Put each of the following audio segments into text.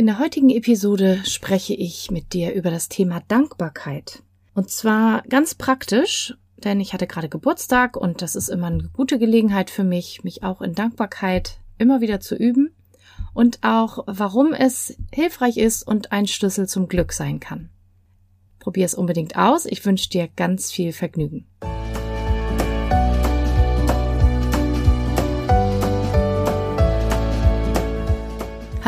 In der heutigen Episode spreche ich mit dir über das Thema Dankbarkeit. Und zwar ganz praktisch, denn ich hatte gerade Geburtstag und das ist immer eine gute Gelegenheit für mich, mich auch in Dankbarkeit immer wieder zu üben und auch warum es hilfreich ist und ein Schlüssel zum Glück sein kann. Probier es unbedingt aus. Ich wünsche dir ganz viel Vergnügen.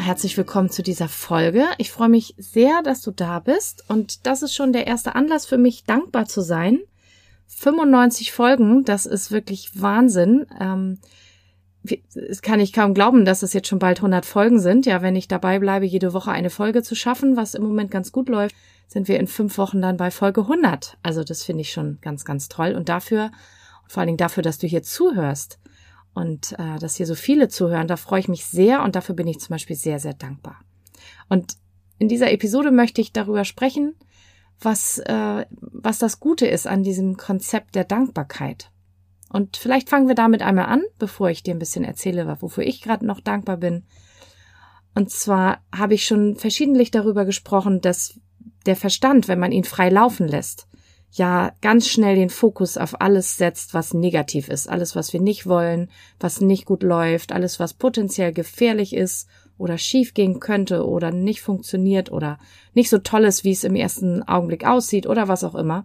Herzlich willkommen zu dieser Folge. Ich freue mich sehr, dass du da bist und das ist schon der erste Anlass für mich, dankbar zu sein. 95 Folgen, das ist wirklich Wahnsinn. Ähm, es kann ich kaum glauben, dass es jetzt schon bald 100 Folgen sind. Ja, wenn ich dabei bleibe, jede Woche eine Folge zu schaffen, was im Moment ganz gut läuft, sind wir in fünf Wochen dann bei Folge 100. Also das finde ich schon ganz, ganz toll. Und dafür, vor allen Dingen dafür, dass du hier zuhörst, und äh, dass hier so viele zuhören. Da freue ich mich sehr und dafür bin ich zum Beispiel sehr, sehr dankbar. Und in dieser Episode möchte ich darüber sprechen, was, äh, was das Gute ist an diesem Konzept der Dankbarkeit. Und vielleicht fangen wir damit einmal an, bevor ich dir ein bisschen erzähle, wofür ich gerade noch dankbar bin. Und zwar habe ich schon verschiedentlich darüber gesprochen, dass der Verstand, wenn man ihn frei laufen lässt, ja ganz schnell den Fokus auf alles setzt, was negativ ist, alles, was wir nicht wollen, was nicht gut läuft, alles, was potenziell gefährlich ist oder schief gehen könnte oder nicht funktioniert oder nicht so toll ist, wie es im ersten Augenblick aussieht oder was auch immer.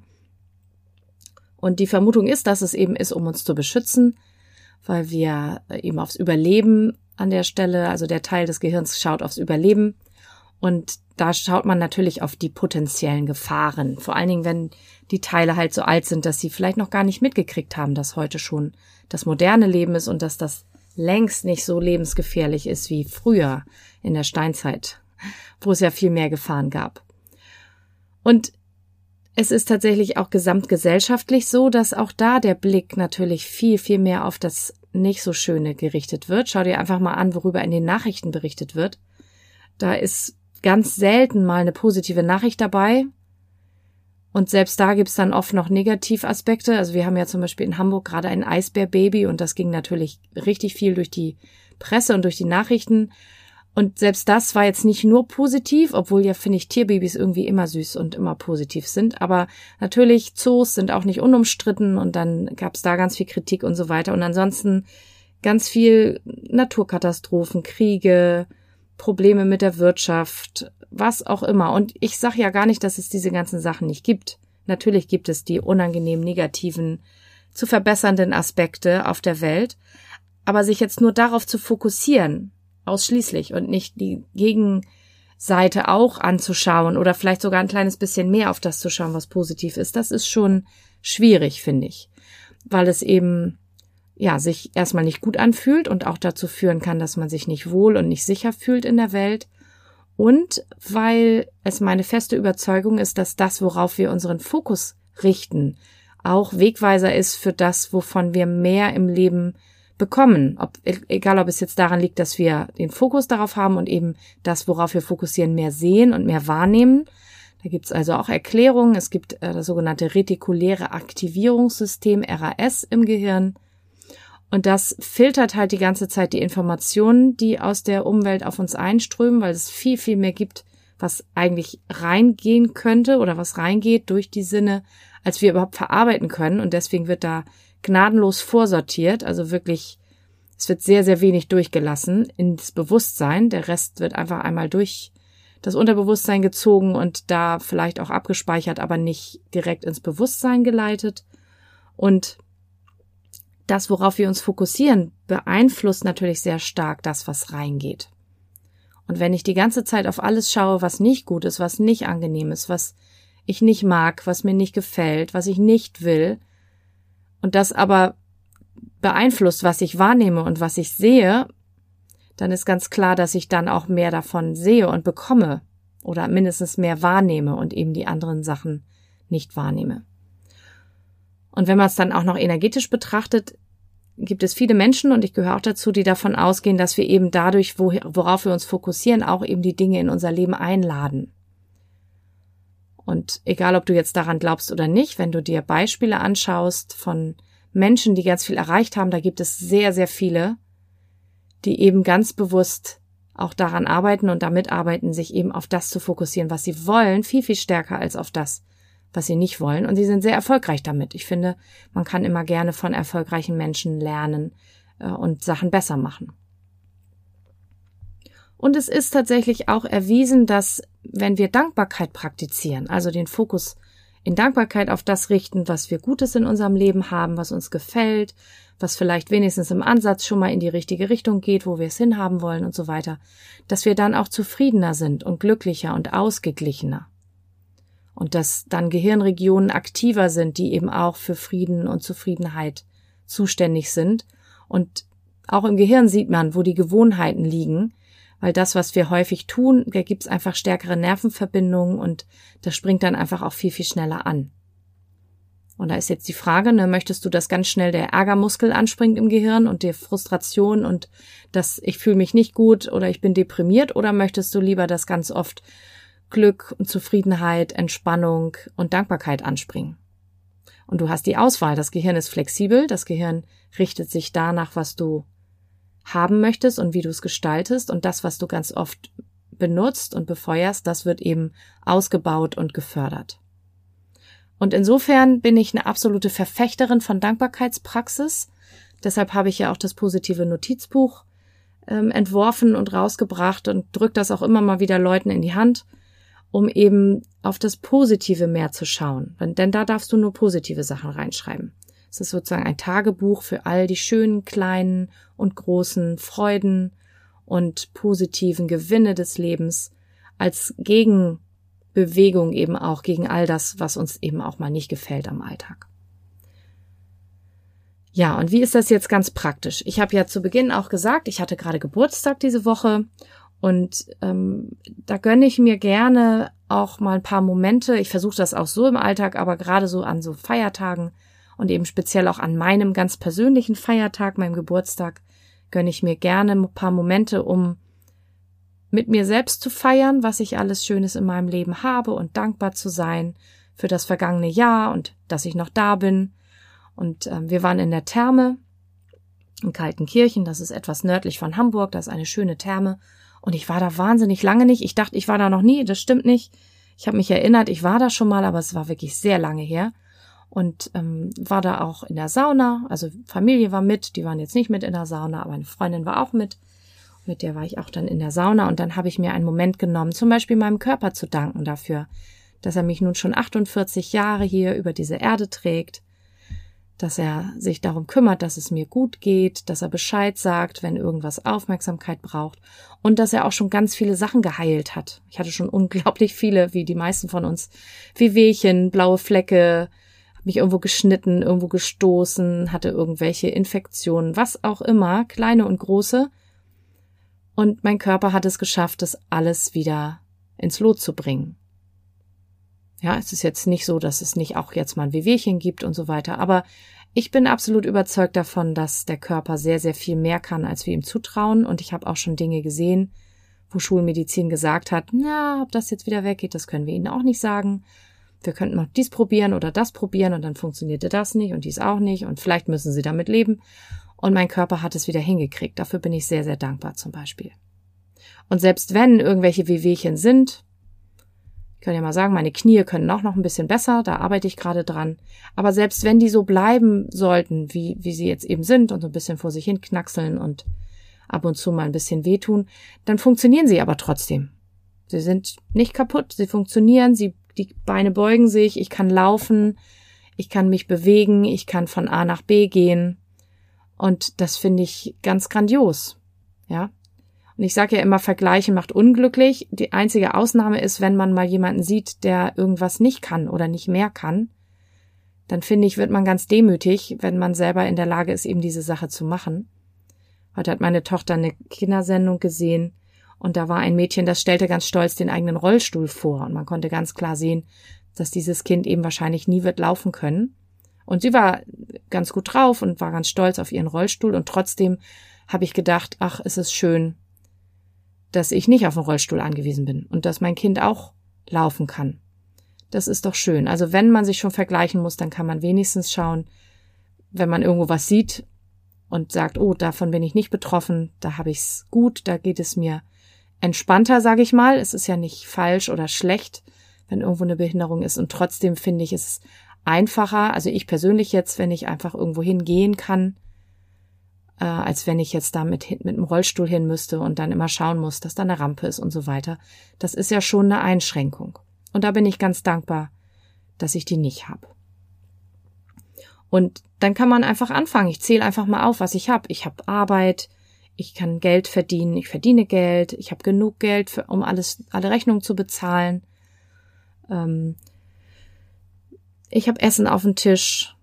Und die Vermutung ist, dass es eben ist, um uns zu beschützen, weil wir eben aufs Überleben an der Stelle, also der Teil des Gehirns schaut aufs Überleben und da schaut man natürlich auf die potenziellen Gefahren. Vor allen Dingen, wenn die Teile halt so alt sind, dass sie vielleicht noch gar nicht mitgekriegt haben, dass heute schon das moderne Leben ist und dass das längst nicht so lebensgefährlich ist wie früher in der Steinzeit, wo es ja viel mehr Gefahren gab. Und es ist tatsächlich auch gesamtgesellschaftlich so, dass auch da der Blick natürlich viel, viel mehr auf das nicht so Schöne gerichtet wird. Schau dir einfach mal an, worüber in den Nachrichten berichtet wird. Da ist ganz selten mal eine positive Nachricht dabei. Und selbst da gibt's dann oft noch Negativaspekte. Also wir haben ja zum Beispiel in Hamburg gerade ein Eisbärbaby und das ging natürlich richtig viel durch die Presse und durch die Nachrichten. Und selbst das war jetzt nicht nur positiv, obwohl ja, finde ich, Tierbabys irgendwie immer süß und immer positiv sind. Aber natürlich, Zoos sind auch nicht unumstritten und dann gab's da ganz viel Kritik und so weiter. Und ansonsten ganz viel Naturkatastrophen, Kriege, Probleme mit der Wirtschaft, was auch immer. Und ich sage ja gar nicht, dass es diese ganzen Sachen nicht gibt. Natürlich gibt es die unangenehm negativen, zu verbessernden Aspekte auf der Welt. Aber sich jetzt nur darauf zu fokussieren, ausschließlich, und nicht die Gegenseite auch anzuschauen oder vielleicht sogar ein kleines bisschen mehr auf das zu schauen, was positiv ist, das ist schon schwierig, finde ich. Weil es eben ja, sich erstmal nicht gut anfühlt und auch dazu führen kann, dass man sich nicht wohl und nicht sicher fühlt in der Welt. Und weil es meine feste Überzeugung ist, dass das, worauf wir unseren Fokus richten, auch Wegweiser ist für das, wovon wir mehr im Leben bekommen. Ob, egal, ob es jetzt daran liegt, dass wir den Fokus darauf haben und eben das, worauf wir fokussieren, mehr sehen und mehr wahrnehmen. Da gibt's also auch Erklärungen. Es gibt äh, das sogenannte retikuläre Aktivierungssystem RAS im Gehirn. Und das filtert halt die ganze Zeit die Informationen, die aus der Umwelt auf uns einströmen, weil es viel, viel mehr gibt, was eigentlich reingehen könnte oder was reingeht durch die Sinne, als wir überhaupt verarbeiten können. Und deswegen wird da gnadenlos vorsortiert, also wirklich, es wird sehr, sehr wenig durchgelassen ins Bewusstsein. Der Rest wird einfach einmal durch das Unterbewusstsein gezogen und da vielleicht auch abgespeichert, aber nicht direkt ins Bewusstsein geleitet. Und das, worauf wir uns fokussieren, beeinflusst natürlich sehr stark das, was reingeht. Und wenn ich die ganze Zeit auf alles schaue, was nicht gut ist, was nicht angenehm ist, was ich nicht mag, was mir nicht gefällt, was ich nicht will, und das aber beeinflusst, was ich wahrnehme und was ich sehe, dann ist ganz klar, dass ich dann auch mehr davon sehe und bekomme oder mindestens mehr wahrnehme und eben die anderen Sachen nicht wahrnehme. Und wenn man es dann auch noch energetisch betrachtet, gibt es viele Menschen, und ich gehöre auch dazu, die davon ausgehen, dass wir eben dadurch, worauf wir uns fokussieren, auch eben die Dinge in unser Leben einladen. Und egal, ob du jetzt daran glaubst oder nicht, wenn du dir Beispiele anschaust von Menschen, die ganz viel erreicht haben, da gibt es sehr, sehr viele, die eben ganz bewusst auch daran arbeiten und damit arbeiten, sich eben auf das zu fokussieren, was sie wollen, viel, viel stärker als auf das, was sie nicht wollen. Und sie sind sehr erfolgreich damit. Ich finde, man kann immer gerne von erfolgreichen Menschen lernen äh, und Sachen besser machen. Und es ist tatsächlich auch erwiesen, dass wenn wir Dankbarkeit praktizieren, also den Fokus in Dankbarkeit auf das richten, was wir Gutes in unserem Leben haben, was uns gefällt, was vielleicht wenigstens im Ansatz schon mal in die richtige Richtung geht, wo wir es hinhaben wollen und so weiter, dass wir dann auch zufriedener sind und glücklicher und ausgeglichener und dass dann Gehirnregionen aktiver sind, die eben auch für Frieden und Zufriedenheit zuständig sind. Und auch im Gehirn sieht man, wo die Gewohnheiten liegen, weil das, was wir häufig tun, da gibt's einfach stärkere Nervenverbindungen und das springt dann einfach auch viel, viel schneller an. Und da ist jetzt die Frage, ne, möchtest du, dass ganz schnell der Ärgermuskel anspringt im Gehirn und die Frustration und dass ich fühle mich nicht gut oder ich bin deprimiert oder möchtest du lieber, dass ganz oft Glück und Zufriedenheit, Entspannung und Dankbarkeit anspringen. Und du hast die Auswahl. Das Gehirn ist flexibel. Das Gehirn richtet sich danach, was du haben möchtest und wie du es gestaltest. Und das, was du ganz oft benutzt und befeuerst, das wird eben ausgebaut und gefördert. Und insofern bin ich eine absolute Verfechterin von Dankbarkeitspraxis. Deshalb habe ich ja auch das positive Notizbuch ähm, entworfen und rausgebracht und drücke das auch immer mal wieder Leuten in die Hand um eben auf das Positive mehr zu schauen. Denn da darfst du nur positive Sachen reinschreiben. Es ist sozusagen ein Tagebuch für all die schönen, kleinen und großen Freuden und positiven Gewinne des Lebens als Gegenbewegung eben auch gegen all das, was uns eben auch mal nicht gefällt am Alltag. Ja, und wie ist das jetzt ganz praktisch? Ich habe ja zu Beginn auch gesagt, ich hatte gerade Geburtstag diese Woche und ähm, da gönne ich mir gerne auch mal ein paar Momente. Ich versuche das auch so im Alltag, aber gerade so an so Feiertagen und eben speziell auch an meinem ganz persönlichen Feiertag, meinem Geburtstag, gönne ich mir gerne ein paar Momente, um mit mir selbst zu feiern, was ich alles Schönes in meinem Leben habe und dankbar zu sein für das vergangene Jahr und dass ich noch da bin. Und ähm, wir waren in der Therme in Kaltenkirchen, das ist etwas nördlich von Hamburg, das ist eine schöne Therme und ich war da wahnsinnig lange nicht. Ich dachte, ich war da noch nie. Das stimmt nicht. Ich habe mich erinnert, ich war da schon mal, aber es war wirklich sehr lange her. Und ähm, war da auch in der Sauna. Also Familie war mit, die waren jetzt nicht mit in der Sauna, aber eine Freundin war auch mit. Mit der war ich auch dann in der Sauna und dann habe ich mir einen Moment genommen, zum Beispiel meinem Körper zu danken dafür, dass er mich nun schon 48 Jahre hier über diese Erde trägt, dass er sich darum kümmert, dass es mir gut geht, dass er Bescheid sagt, wenn irgendwas Aufmerksamkeit braucht und dass er auch schon ganz viele Sachen geheilt hat. Ich hatte schon unglaublich viele, wie die meisten von uns, wie Wehchen, blaue Flecke, mich irgendwo geschnitten, irgendwo gestoßen, hatte irgendwelche Infektionen, was auch immer, kleine und große. Und mein Körper hat es geschafft, das alles wieder ins Lot zu bringen. Ja, es ist jetzt nicht so, dass es nicht auch jetzt mal ein Wehwehchen gibt und so weiter, aber ich bin absolut überzeugt davon, dass der Körper sehr, sehr viel mehr kann, als wir ihm zutrauen. Und ich habe auch schon Dinge gesehen, wo Schulmedizin gesagt hat, na, ob das jetzt wieder weggeht, das können wir Ihnen auch nicht sagen. Wir könnten noch dies probieren oder das probieren und dann funktionierte das nicht und dies auch nicht und vielleicht müssen Sie damit leben. Und mein Körper hat es wieder hingekriegt. Dafür bin ich sehr, sehr dankbar zum Beispiel. Und selbst wenn irgendwelche Wehwehchen sind, kann ja mal sagen, meine Knie können auch noch ein bisschen besser, da arbeite ich gerade dran. Aber selbst wenn die so bleiben sollten, wie, wie sie jetzt eben sind und so ein bisschen vor sich hin knackseln und ab und zu mal ein bisschen wehtun, dann funktionieren sie aber trotzdem. Sie sind nicht kaputt, sie funktionieren, sie, die Beine beugen sich, ich kann laufen, ich kann mich bewegen, ich kann von A nach B gehen. Und das finde ich ganz grandios. Ja, und ich sage ja immer, Vergleichen macht unglücklich. Die einzige Ausnahme ist, wenn man mal jemanden sieht, der irgendwas nicht kann oder nicht mehr kann. Dann finde ich, wird man ganz demütig, wenn man selber in der Lage ist, eben diese Sache zu machen. Heute hat meine Tochter eine Kindersendung gesehen und da war ein Mädchen, das stellte ganz stolz den eigenen Rollstuhl vor und man konnte ganz klar sehen, dass dieses Kind eben wahrscheinlich nie wird laufen können. Und sie war ganz gut drauf und war ganz stolz auf ihren Rollstuhl und trotzdem habe ich gedacht, ach, es ist schön, dass ich nicht auf den Rollstuhl angewiesen bin und dass mein Kind auch laufen kann. Das ist doch schön. Also wenn man sich schon vergleichen muss, dann kann man wenigstens schauen, wenn man irgendwo was sieht und sagt, oh, davon bin ich nicht betroffen, da habe ich's gut, da geht es mir entspannter, sage ich mal. Es ist ja nicht falsch oder schlecht, wenn irgendwo eine Behinderung ist. Und trotzdem finde ich es einfacher, also ich persönlich jetzt, wenn ich einfach irgendwo hingehen kann, äh, als wenn ich jetzt da mit, mit einem Rollstuhl hin müsste und dann immer schauen muss, dass da eine Rampe ist und so weiter. Das ist ja schon eine Einschränkung. Und da bin ich ganz dankbar, dass ich die nicht habe. Und dann kann man einfach anfangen. Ich zähle einfach mal auf, was ich habe. Ich habe Arbeit, ich kann Geld verdienen, ich verdiene Geld, ich habe genug Geld, für, um alles, alle Rechnungen zu bezahlen. Ähm, ich habe Essen auf dem Tisch.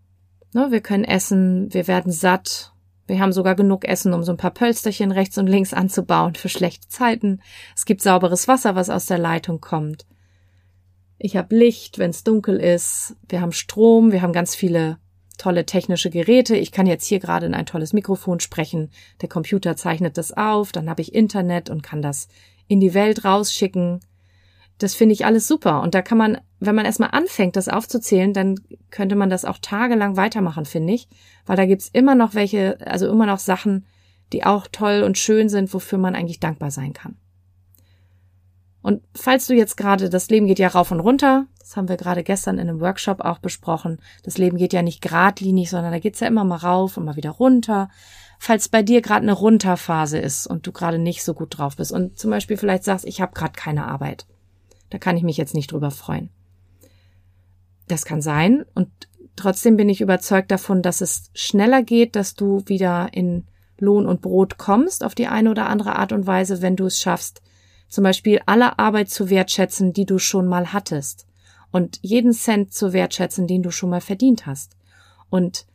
Ne, wir können essen, wir werden satt. Wir haben sogar genug Essen, um so ein paar Pölsterchen rechts und links anzubauen für schlechte Zeiten. Es gibt sauberes Wasser, was aus der Leitung kommt. Ich habe Licht, wenn es dunkel ist. Wir haben Strom, wir haben ganz viele tolle technische Geräte. Ich kann jetzt hier gerade in ein tolles Mikrofon sprechen. Der Computer zeichnet das auf, dann habe ich Internet und kann das in die Welt rausschicken. Das finde ich alles super. Und da kann man, wenn man erstmal anfängt, das aufzuzählen, dann könnte man das auch tagelang weitermachen, finde ich. Weil da gibt's immer noch welche, also immer noch Sachen, die auch toll und schön sind, wofür man eigentlich dankbar sein kann. Und falls du jetzt gerade, das Leben geht ja rauf und runter, das haben wir gerade gestern in einem Workshop auch besprochen, das Leben geht ja nicht geradlinig, sondern da geht's ja immer mal rauf und mal wieder runter. Falls bei dir gerade eine Runterphase ist und du gerade nicht so gut drauf bist und zum Beispiel vielleicht sagst, ich habe gerade keine Arbeit, da kann ich mich jetzt nicht drüber freuen. Das kann sein und trotzdem bin ich überzeugt davon, dass es schneller geht, dass du wieder in Lohn und Brot kommst auf die eine oder andere Art und Weise, wenn du es schaffst, zum Beispiel alle Arbeit zu wertschätzen, die du schon mal hattest und jeden Cent zu wertschätzen, den du schon mal verdient hast. Und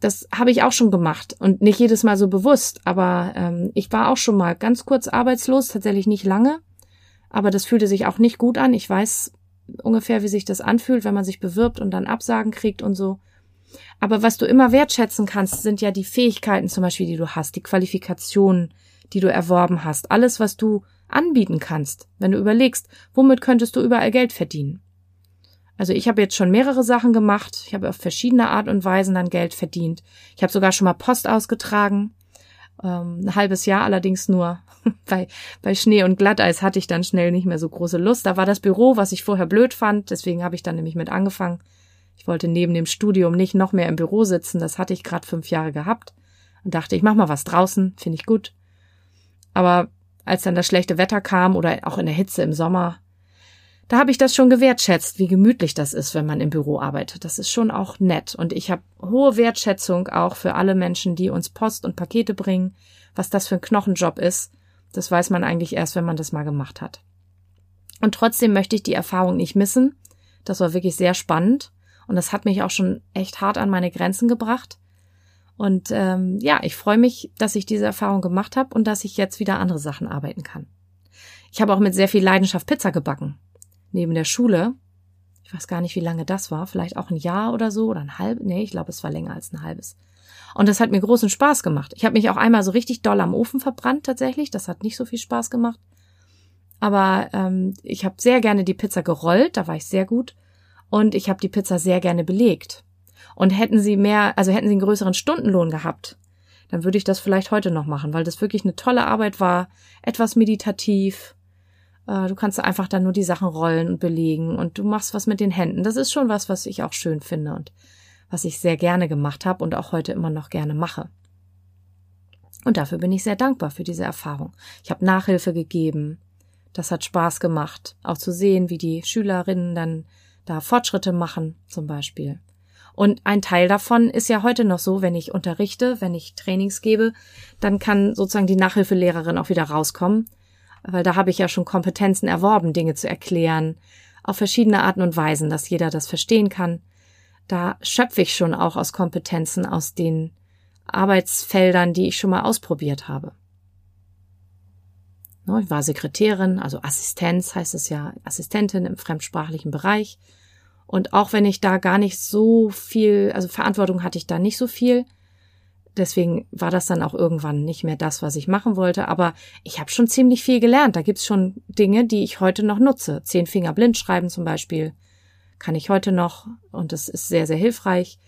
das habe ich auch schon gemacht und nicht jedes Mal so bewusst, aber ähm, ich war auch schon mal ganz kurz arbeitslos, tatsächlich nicht lange, aber das fühlte sich auch nicht gut an. Ich weiß ungefähr, wie sich das anfühlt, wenn man sich bewirbt und dann Absagen kriegt und so. Aber was du immer wertschätzen kannst, sind ja die Fähigkeiten zum Beispiel, die du hast, die Qualifikationen, die du erworben hast, alles, was du anbieten kannst, wenn du überlegst, womit könntest du überall Geld verdienen. Also ich habe jetzt schon mehrere Sachen gemacht, ich habe auf verschiedene Art und Weisen dann Geld verdient. Ich habe sogar schon mal Post ausgetragen, ähm, ein halbes Jahr allerdings nur. bei, bei Schnee und Glatteis hatte ich dann schnell nicht mehr so große Lust. Da war das Büro, was ich vorher blöd fand, deswegen habe ich dann nämlich mit angefangen. Ich wollte neben dem Studium nicht noch mehr im Büro sitzen, das hatte ich gerade fünf Jahre gehabt und dachte, ich mach mal was draußen, finde ich gut. Aber als dann das schlechte Wetter kam oder auch in der Hitze im Sommer, da habe ich das schon gewertschätzt, wie gemütlich das ist, wenn man im Büro arbeitet. Das ist schon auch nett. Und ich habe hohe Wertschätzung auch für alle Menschen, die uns Post und Pakete bringen. Was das für ein Knochenjob ist, das weiß man eigentlich erst, wenn man das mal gemacht hat. Und trotzdem möchte ich die Erfahrung nicht missen. Das war wirklich sehr spannend. Und das hat mich auch schon echt hart an meine Grenzen gebracht. Und ähm, ja, ich freue mich, dass ich diese Erfahrung gemacht habe und dass ich jetzt wieder andere Sachen arbeiten kann. Ich habe auch mit sehr viel Leidenschaft Pizza gebacken. Neben der Schule. Ich weiß gar nicht, wie lange das war. Vielleicht auch ein Jahr oder so oder ein halb. Nee, ich glaube, es war länger als ein halbes. Und das hat mir großen Spaß gemacht. Ich habe mich auch einmal so richtig doll am Ofen verbrannt tatsächlich. Das hat nicht so viel Spaß gemacht. Aber ähm, ich habe sehr gerne die Pizza gerollt, da war ich sehr gut. Und ich habe die Pizza sehr gerne belegt. Und hätten sie mehr, also hätten sie einen größeren Stundenlohn gehabt, dann würde ich das vielleicht heute noch machen, weil das wirklich eine tolle Arbeit war, etwas meditativ. Äh, du kannst einfach dann nur die Sachen rollen und belegen und du machst was mit den Händen. Das ist schon was, was ich auch schön finde und was ich sehr gerne gemacht habe und auch heute immer noch gerne mache. Und dafür bin ich sehr dankbar für diese Erfahrung. Ich habe Nachhilfe gegeben. Das hat Spaß gemacht, auch zu sehen, wie die Schülerinnen dann da Fortschritte machen, zum Beispiel. Und ein Teil davon ist ja heute noch so, wenn ich unterrichte, wenn ich Trainings gebe, dann kann sozusagen die Nachhilfelehrerin auch wieder rauskommen, weil da habe ich ja schon Kompetenzen erworben, Dinge zu erklären, auf verschiedene Arten und Weisen, dass jeder das verstehen kann. Da schöpfe ich schon auch aus Kompetenzen aus den Arbeitsfeldern, die ich schon mal ausprobiert habe. Ich war Sekretärin, also Assistenz heißt es ja, Assistentin im fremdsprachlichen Bereich Und auch wenn ich da gar nicht so viel, also Verantwortung hatte ich da nicht so viel, deswegen war das dann auch irgendwann nicht mehr das, was ich machen wollte. Aber ich habe schon ziemlich viel gelernt. Da gibt's schon Dinge, die ich heute noch nutze. Zehn Finger blind schreiben zum Beispiel kann ich heute noch und das ist sehr, sehr hilfreich.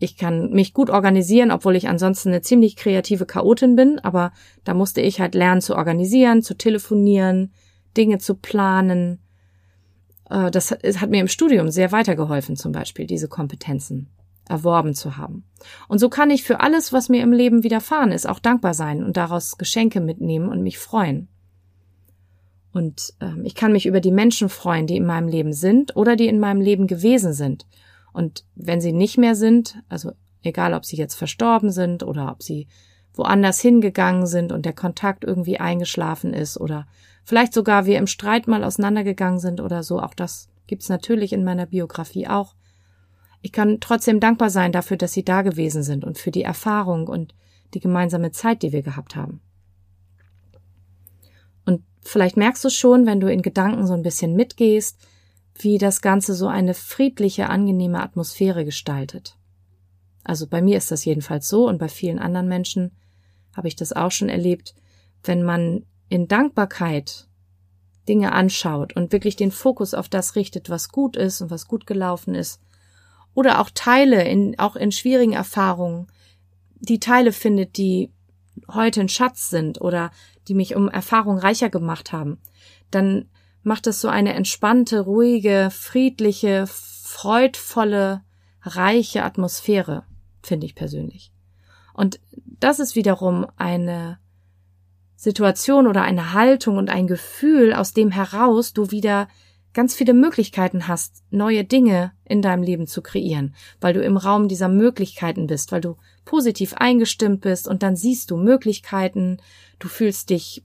Ich kann mich gut organisieren, obwohl ich ansonsten eine ziemlich kreative Chaotin bin, aber da musste ich halt lernen zu organisieren, zu telefonieren, Dinge zu planen. Äh, das hat mir im Studium sehr weitergeholfen, zum Beispiel diese Kompetenzen erworben zu haben. Und so kann ich für alles, was mir im Leben widerfahren ist, auch dankbar sein und daraus Geschenke mitnehmen und mich freuen. Und ähm, ich kann mich über die Menschen freuen, die in meinem Leben sind oder die in meinem Leben gewesen sind. Und wenn sie nicht mehr sind, also egal ob sie jetzt verstorben sind oder ob sie woanders hingegangen sind und der Kontakt irgendwie eingeschlafen ist oder vielleicht sogar wir im Streit mal auseinandergegangen sind oder so, auch das gibt's natürlich in meiner Biografie auch. Ich kann trotzdem dankbar sein dafür, dass sie da gewesen sind und für die Erfahrung und die gemeinsame Zeit, die wir gehabt haben. Und vielleicht merkst du schon, wenn du in Gedanken so ein bisschen mitgehst, wie das Ganze so eine friedliche, angenehme Atmosphäre gestaltet. Also bei mir ist das jedenfalls so und bei vielen anderen Menschen habe ich das auch schon erlebt, wenn man in Dankbarkeit Dinge anschaut und wirklich den Fokus auf das richtet, was gut ist und was gut gelaufen ist, oder auch Teile in, auch in schwierigen Erfahrungen, die Teile findet, die heute ein Schatz sind oder die mich um Erfahrung reicher gemacht haben, dann macht es so eine entspannte, ruhige, friedliche, freudvolle, reiche Atmosphäre, finde ich persönlich. Und das ist wiederum eine Situation oder eine Haltung und ein Gefühl, aus dem heraus du wieder ganz viele Möglichkeiten hast, neue Dinge in deinem Leben zu kreieren, weil du im Raum dieser Möglichkeiten bist, weil du positiv eingestimmt bist und dann siehst du Möglichkeiten, du fühlst dich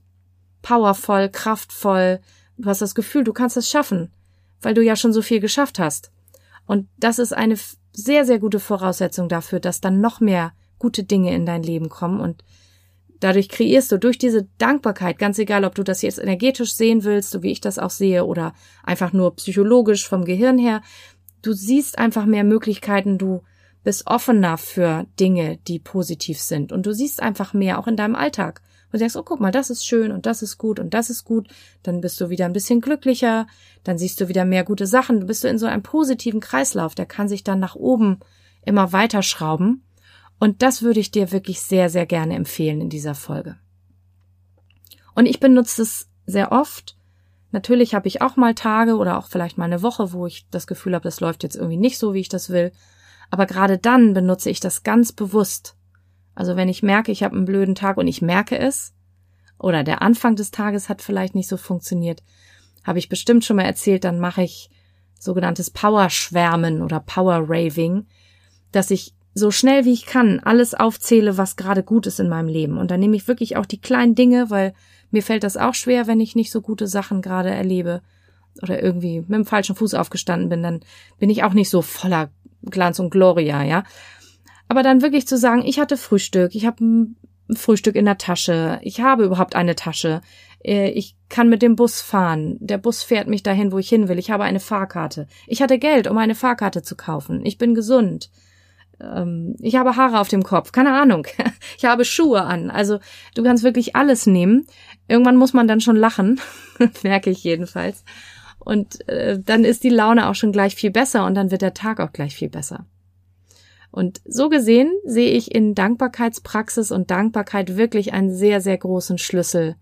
powervoll, kraftvoll, du hast das Gefühl, du kannst es schaffen, weil du ja schon so viel geschafft hast. Und das ist eine sehr, sehr gute Voraussetzung dafür, dass dann noch mehr gute Dinge in dein Leben kommen und Dadurch kreierst du durch diese Dankbarkeit, ganz egal, ob du das jetzt energetisch sehen willst, so wie ich das auch sehe, oder einfach nur psychologisch vom Gehirn her, du siehst einfach mehr Möglichkeiten, du bist offener für Dinge, die positiv sind und du siehst einfach mehr auch in deinem Alltag. Und denkst, oh, guck mal, das ist schön und das ist gut und das ist gut. Dann bist du wieder ein bisschen glücklicher, dann siehst du wieder mehr gute Sachen. Du bist in so einem positiven Kreislauf, der kann sich dann nach oben immer weiter schrauben. Und das würde ich dir wirklich sehr, sehr gerne empfehlen in dieser Folge. Und ich benutze es sehr oft. Natürlich habe ich auch mal Tage oder auch vielleicht mal eine Woche, wo ich das Gefühl habe, das läuft jetzt irgendwie nicht so, wie ich das will. Aber gerade dann benutze ich das ganz bewusst. Also wenn ich merke, ich habe einen blöden Tag und ich merke es, oder der Anfang des Tages hat vielleicht nicht so funktioniert, habe ich bestimmt schon mal erzählt, dann mache ich sogenanntes Power-Schwärmen oder Power-Raving, dass ich so schnell wie ich kann alles aufzähle, was gerade gut ist in meinem Leben. Und dann nehme ich wirklich auch die kleinen Dinge, weil mir fällt das auch schwer, wenn ich nicht so gute Sachen gerade erlebe oder irgendwie mit dem falschen Fuß aufgestanden bin, dann bin ich auch nicht so voller Glanz und Gloria, ja. Aber dann wirklich zu sagen, ich hatte Frühstück, ich habe ein Frühstück in der Tasche, ich habe überhaupt eine Tasche, äh, ich kann mit dem Bus fahren, der Bus fährt mich dahin, wo ich hin will, ich habe eine Fahrkarte, ich hatte Geld, um eine Fahrkarte zu kaufen, ich bin gesund, ähm, ich habe Haare auf dem Kopf, keine Ahnung. Ich habe Schuhe an. Also du kannst wirklich alles nehmen. Irgendwann muss man dann schon lachen, merke ich jedenfalls. Und äh, dann ist die Laune auch schon gleich viel besser und dann wird der Tag auch gleich viel besser. Und so gesehen sehe ich in Dankbarkeitspraxis und Dankbarkeit wirklich einen sehr, sehr großen Schlüssel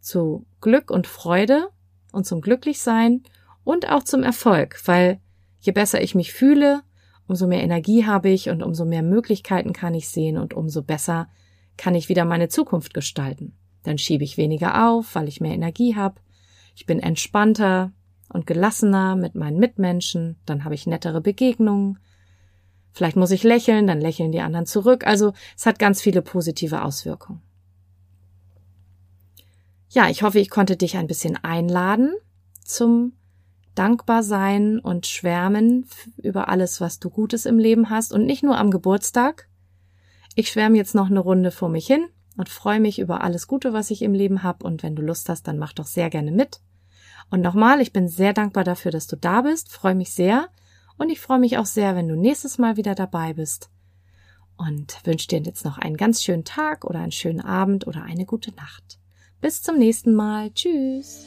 zu Glück und Freude und zum Glücklichsein und auch zum Erfolg, weil je besser ich mich fühle, umso mehr Energie habe ich und umso mehr Möglichkeiten kann ich sehen und umso besser kann ich wieder meine Zukunft gestalten. Dann schiebe ich weniger auf, weil ich mehr Energie habe. Ich bin entspannter und gelassener mit meinen Mitmenschen. Dann habe ich nettere Begegnungen. Vielleicht muss ich lächeln, dann lächeln die anderen zurück. Also es hat ganz viele positive Auswirkungen. Ja, ich hoffe, ich konnte dich ein bisschen einladen zum dankbar sein und schwärmen über alles, was du Gutes im Leben hast und nicht nur am Geburtstag. Ich schwärme jetzt noch eine Runde vor mich hin und freue mich über alles Gute, was ich im Leben habe und wenn du Lust hast, dann mach doch sehr gerne mit. Und nochmal, ich bin sehr dankbar dafür, dass du da bist, freue mich sehr Und ich freue mich auch sehr, wenn du nächstes Mal wieder dabei bist. Und wünsche dir jetzt noch einen ganz schönen Tag oder einen schönen Abend oder eine gute Nacht. Bis zum nächsten Mal. Tschüss.